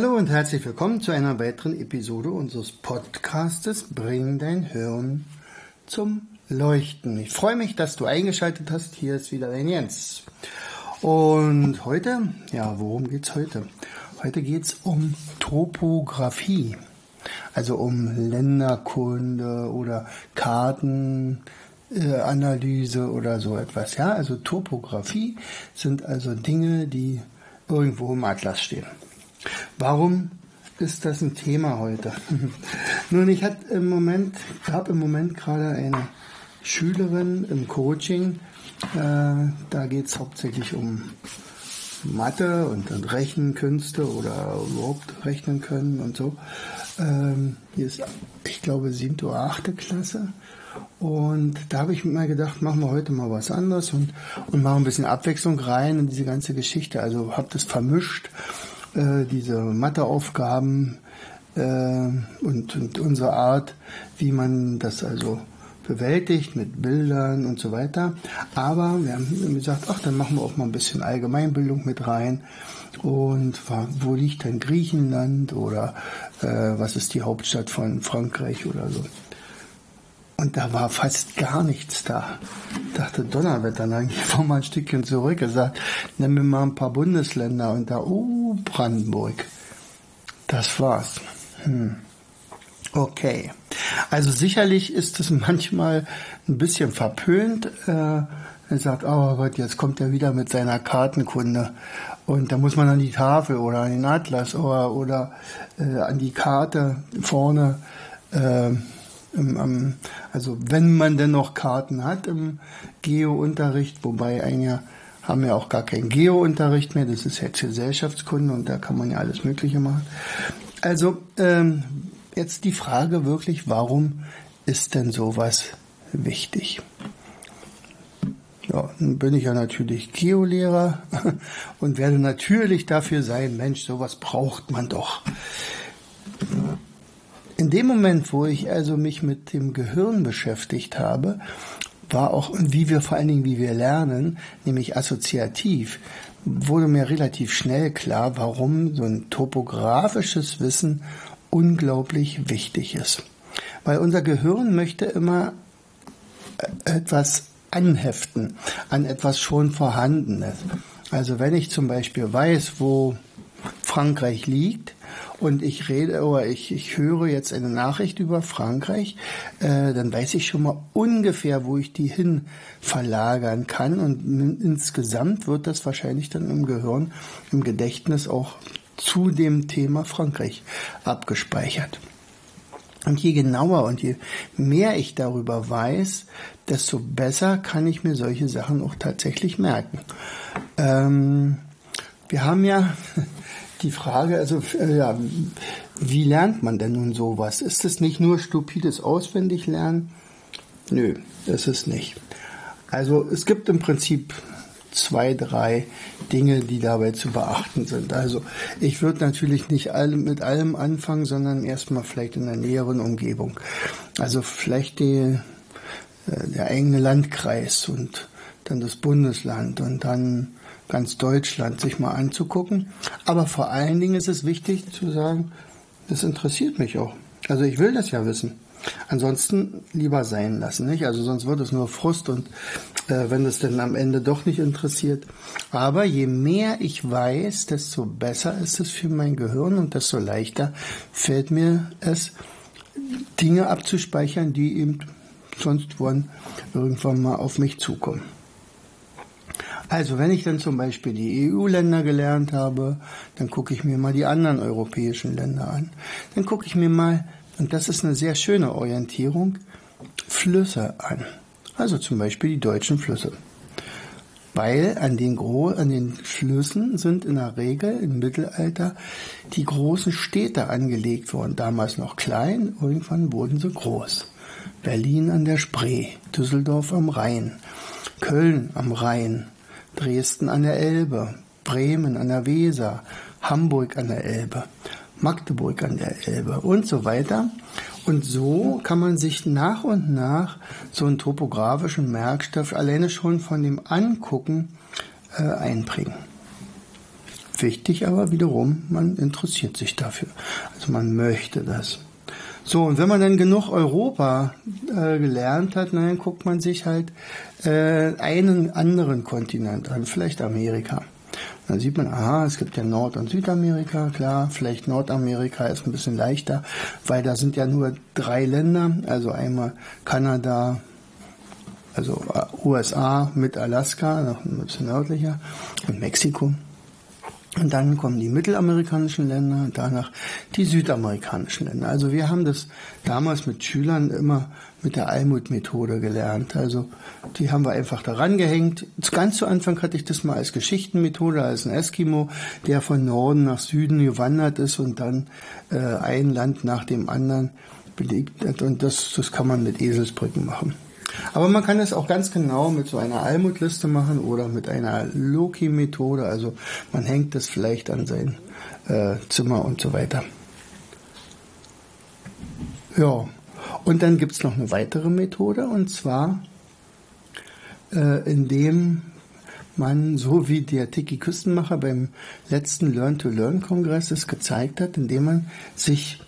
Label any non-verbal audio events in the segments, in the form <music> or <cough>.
Hallo und herzlich willkommen zu einer weiteren Episode unseres Podcastes Bring dein Hirn zum Leuchten. Ich freue mich, dass du eingeschaltet hast. Hier ist wieder dein Jens. Und heute, ja, worum geht's heute? Heute geht's um Topographie. Also um Länderkunde oder Kartenanalyse oder so etwas. Ja, also Topographie sind also Dinge, die irgendwo im Atlas stehen. Warum ist das ein Thema heute? <laughs> Nun, ich habe im Moment, habe im Moment gerade eine Schülerin im Coaching. Äh, da geht es hauptsächlich um Mathe und, Rechenkünste oder überhaupt rechnen können und so. Ähm, hier ist, ich glaube, siebte oder achte Klasse. Und da habe ich mir gedacht, machen wir heute mal was anderes und, und machen ein bisschen Abwechslung rein in diese ganze Geschichte. Also habe das vermischt äh, diese Matheaufgaben äh, und, und unsere Art, wie man das also bewältigt mit Bildern und so weiter. Aber wir haben gesagt, ach, dann machen wir auch mal ein bisschen Allgemeinbildung mit rein. Und wo liegt denn Griechenland oder äh, was ist die Hauptstadt von Frankreich oder so. Und da war fast gar nichts da. Ich dachte, Donnerwetter, dann ich <laughs> fahr mal ein Stückchen zurück, gesagt, nimm mir mal ein paar Bundesländer und da, oh, Brandenburg. Das war's. Hm. Okay. Also sicherlich ist es manchmal ein bisschen verpönt. Äh, er sagt, oh Gott, jetzt kommt er wieder mit seiner Kartenkunde. Und da muss man an die Tafel oder an den Atlas oder, oder äh, an die Karte vorne. Äh, im, also wenn man denn noch Karten hat im Geo-Unterricht, wobei einige haben ja auch gar keinen Geo-Unterricht mehr, das ist jetzt Gesellschaftskunde und da kann man ja alles Mögliche machen. Also ähm, jetzt die Frage wirklich, warum ist denn sowas wichtig? Ja, nun bin ich ja natürlich Geolehrer <laughs> und werde natürlich dafür sein, Mensch, sowas braucht man doch. In dem Moment, wo ich also mich mit dem Gehirn beschäftigt habe, war auch, wie wir vor allen Dingen, wie wir lernen, nämlich assoziativ, wurde mir relativ schnell klar, warum so ein topografisches Wissen unglaublich wichtig ist. Weil unser Gehirn möchte immer etwas anheften an etwas schon Vorhandenes. Also wenn ich zum Beispiel weiß, wo Frankreich liegt und ich rede oder ich, ich höre jetzt eine Nachricht über Frankreich, äh, dann weiß ich schon mal ungefähr, wo ich die hin verlagern kann und insgesamt wird das wahrscheinlich dann im Gehirn, im Gedächtnis auch zu dem Thema Frankreich abgespeichert. Und je genauer und je mehr ich darüber weiß, desto besser kann ich mir solche Sachen auch tatsächlich merken. Ähm, wir haben ja <laughs> die Frage, also äh, ja, wie lernt man denn nun sowas? Ist es nicht nur stupides Auswendiglernen? Nö, das ist nicht. Also es gibt im Prinzip zwei, drei Dinge, die dabei zu beachten sind. Also ich würde natürlich nicht mit allem anfangen, sondern erstmal vielleicht in der näheren Umgebung. Also vielleicht die, äh, der eigene Landkreis und dann das Bundesland und dann ganz Deutschland sich mal anzugucken. Aber vor allen Dingen ist es wichtig zu sagen, das interessiert mich auch. Also ich will das ja wissen. Ansonsten lieber sein lassen, nicht? Also sonst wird es nur Frust und äh, wenn es denn am Ende doch nicht interessiert. Aber je mehr ich weiß, desto besser ist es für mein Gehirn und desto leichter fällt mir es, Dinge abzuspeichern, die eben sonst wann irgendwann mal auf mich zukommen. Also wenn ich dann zum Beispiel die EU-Länder gelernt habe, dann gucke ich mir mal die anderen europäischen Länder an. Dann gucke ich mir mal, und das ist eine sehr schöne Orientierung, Flüsse an. Also zum Beispiel die deutschen Flüsse. weil an den, Gro an den Flüssen sind in der Regel im Mittelalter die großen Städte angelegt worden. Damals noch klein, irgendwann wurden sie groß. Berlin an der Spree, Düsseldorf am Rhein, Köln am Rhein, Dresden an der Elbe, Bremen an der Weser, Hamburg an der Elbe, Magdeburg an der Elbe und so weiter. Und so kann man sich nach und nach so einen topografischen Merkstoff alleine schon von dem Angucken äh, einbringen. Wichtig aber wiederum, man interessiert sich dafür. Also man möchte das. So, und wenn man dann genug Europa äh, gelernt hat, dann guckt man sich halt äh, einen anderen Kontinent an, vielleicht Amerika. Dann sieht man, aha, es gibt ja Nord- und Südamerika, klar, vielleicht Nordamerika ist ein bisschen leichter, weil da sind ja nur drei Länder, also einmal Kanada, also USA mit Alaska, noch ein bisschen nördlicher, und Mexiko. Und dann kommen die mittelamerikanischen Länder, danach die südamerikanischen Länder. Also wir haben das damals mit Schülern immer mit der Almut-Methode gelernt. Also die haben wir einfach daran gehängt. Ganz zu Anfang hatte ich das mal als Geschichtenmethode, als ein Eskimo, der von Norden nach Süden gewandert ist und dann äh, ein Land nach dem anderen belegt hat. Und das, das kann man mit Eselsbrücken machen. Aber man kann es auch ganz genau mit so einer Almutliste machen oder mit einer Loki-Methode. Also man hängt das vielleicht an sein äh, Zimmer und so weiter. Ja, und dann gibt es noch eine weitere Methode und zwar äh, indem man, so wie der Tiki Küstenmacher beim letzten Learn-to-Learn-Kongress es gezeigt hat, indem man sich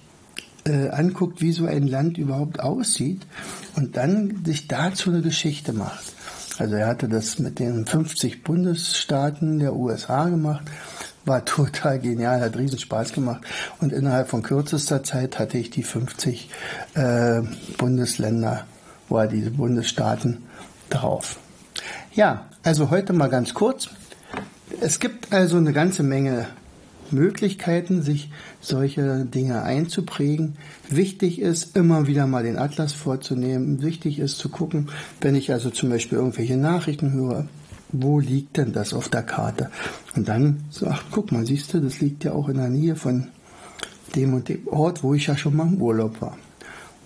äh, anguckt, wie so ein Land überhaupt aussieht und dann sich dazu eine Geschichte macht. Also er hatte das mit den 50 Bundesstaaten der USA gemacht, war <laughs> total genial, hat riesen Spaß gemacht und innerhalb von kürzester Zeit hatte ich die 50 äh, Bundesländer oder diese Bundesstaaten drauf. Ja, also heute mal ganz kurz. Es gibt also eine ganze Menge Möglichkeiten, sich solche Dinge einzuprägen. Wichtig ist, immer wieder mal den Atlas vorzunehmen. Wichtig ist zu gucken, wenn ich also zum Beispiel irgendwelche Nachrichten höre, wo liegt denn das auf der Karte? Und dann so, ach, guck mal, siehst du, das liegt ja auch in der Nähe von dem und dem Ort, wo ich ja schon mal im Urlaub war.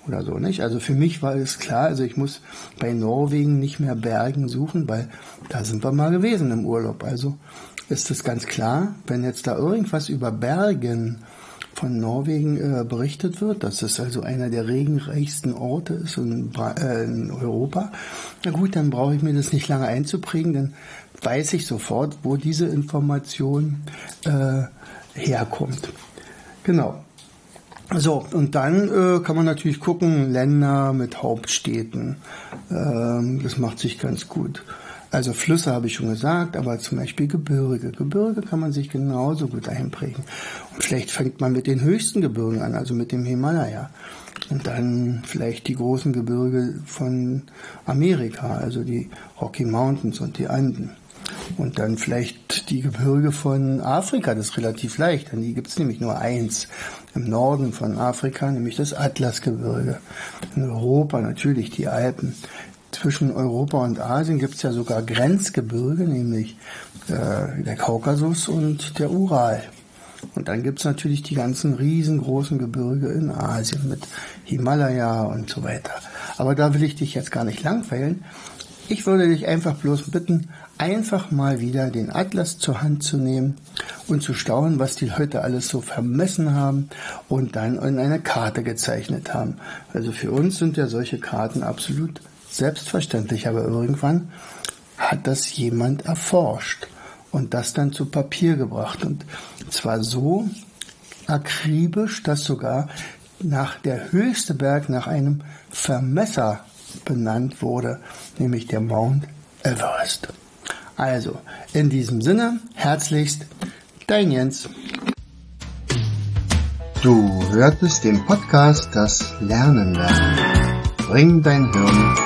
Oder so, nicht? Also für mich war es klar, also ich muss bei Norwegen nicht mehr Bergen suchen, weil da sind wir mal gewesen im Urlaub. Also ist es ganz klar, wenn jetzt da irgendwas über Bergen von Norwegen äh, berichtet wird, dass es also einer der regenreichsten Orte ist in, äh, in Europa, na gut, dann brauche ich mir das nicht lange einzuprägen, dann weiß ich sofort, wo diese Information äh, herkommt. Genau. So, und dann äh, kann man natürlich gucken, Länder mit Hauptstädten. Ähm, das macht sich ganz gut. Also Flüsse habe ich schon gesagt, aber zum Beispiel Gebirge. Gebirge kann man sich genauso gut einprägen. Und vielleicht fängt man mit den höchsten Gebirgen an, also mit dem Himalaya. Und dann vielleicht die großen Gebirge von Amerika, also die Rocky Mountains und die Anden. Und dann vielleicht die Gebirge von Afrika, das ist relativ leicht, denn die gibt es nämlich nur eins im Norden von Afrika, nämlich das Atlasgebirge. In Europa natürlich die Alpen zwischen Europa und Asien gibt es ja sogar Grenzgebirge, nämlich äh, der Kaukasus und der Ural. Und dann gibt es natürlich die ganzen riesengroßen Gebirge in Asien mit Himalaya und so weiter. Aber da will ich dich jetzt gar nicht langweilen. Ich würde dich einfach bloß bitten, einfach mal wieder den Atlas zur Hand zu nehmen und zu staunen, was die Leute alles so vermessen haben und dann in eine Karte gezeichnet haben. Also für uns sind ja solche Karten absolut selbstverständlich, aber irgendwann hat das jemand erforscht und das dann zu Papier gebracht. Und zwar so akribisch, dass sogar nach der höchste Berg nach einem Vermesser benannt wurde, nämlich der Mount Everest. Also, in diesem Sinne, herzlichst, dein Jens. Du hörtest den Podcast Das Lernen lernen. Bring dein Hirn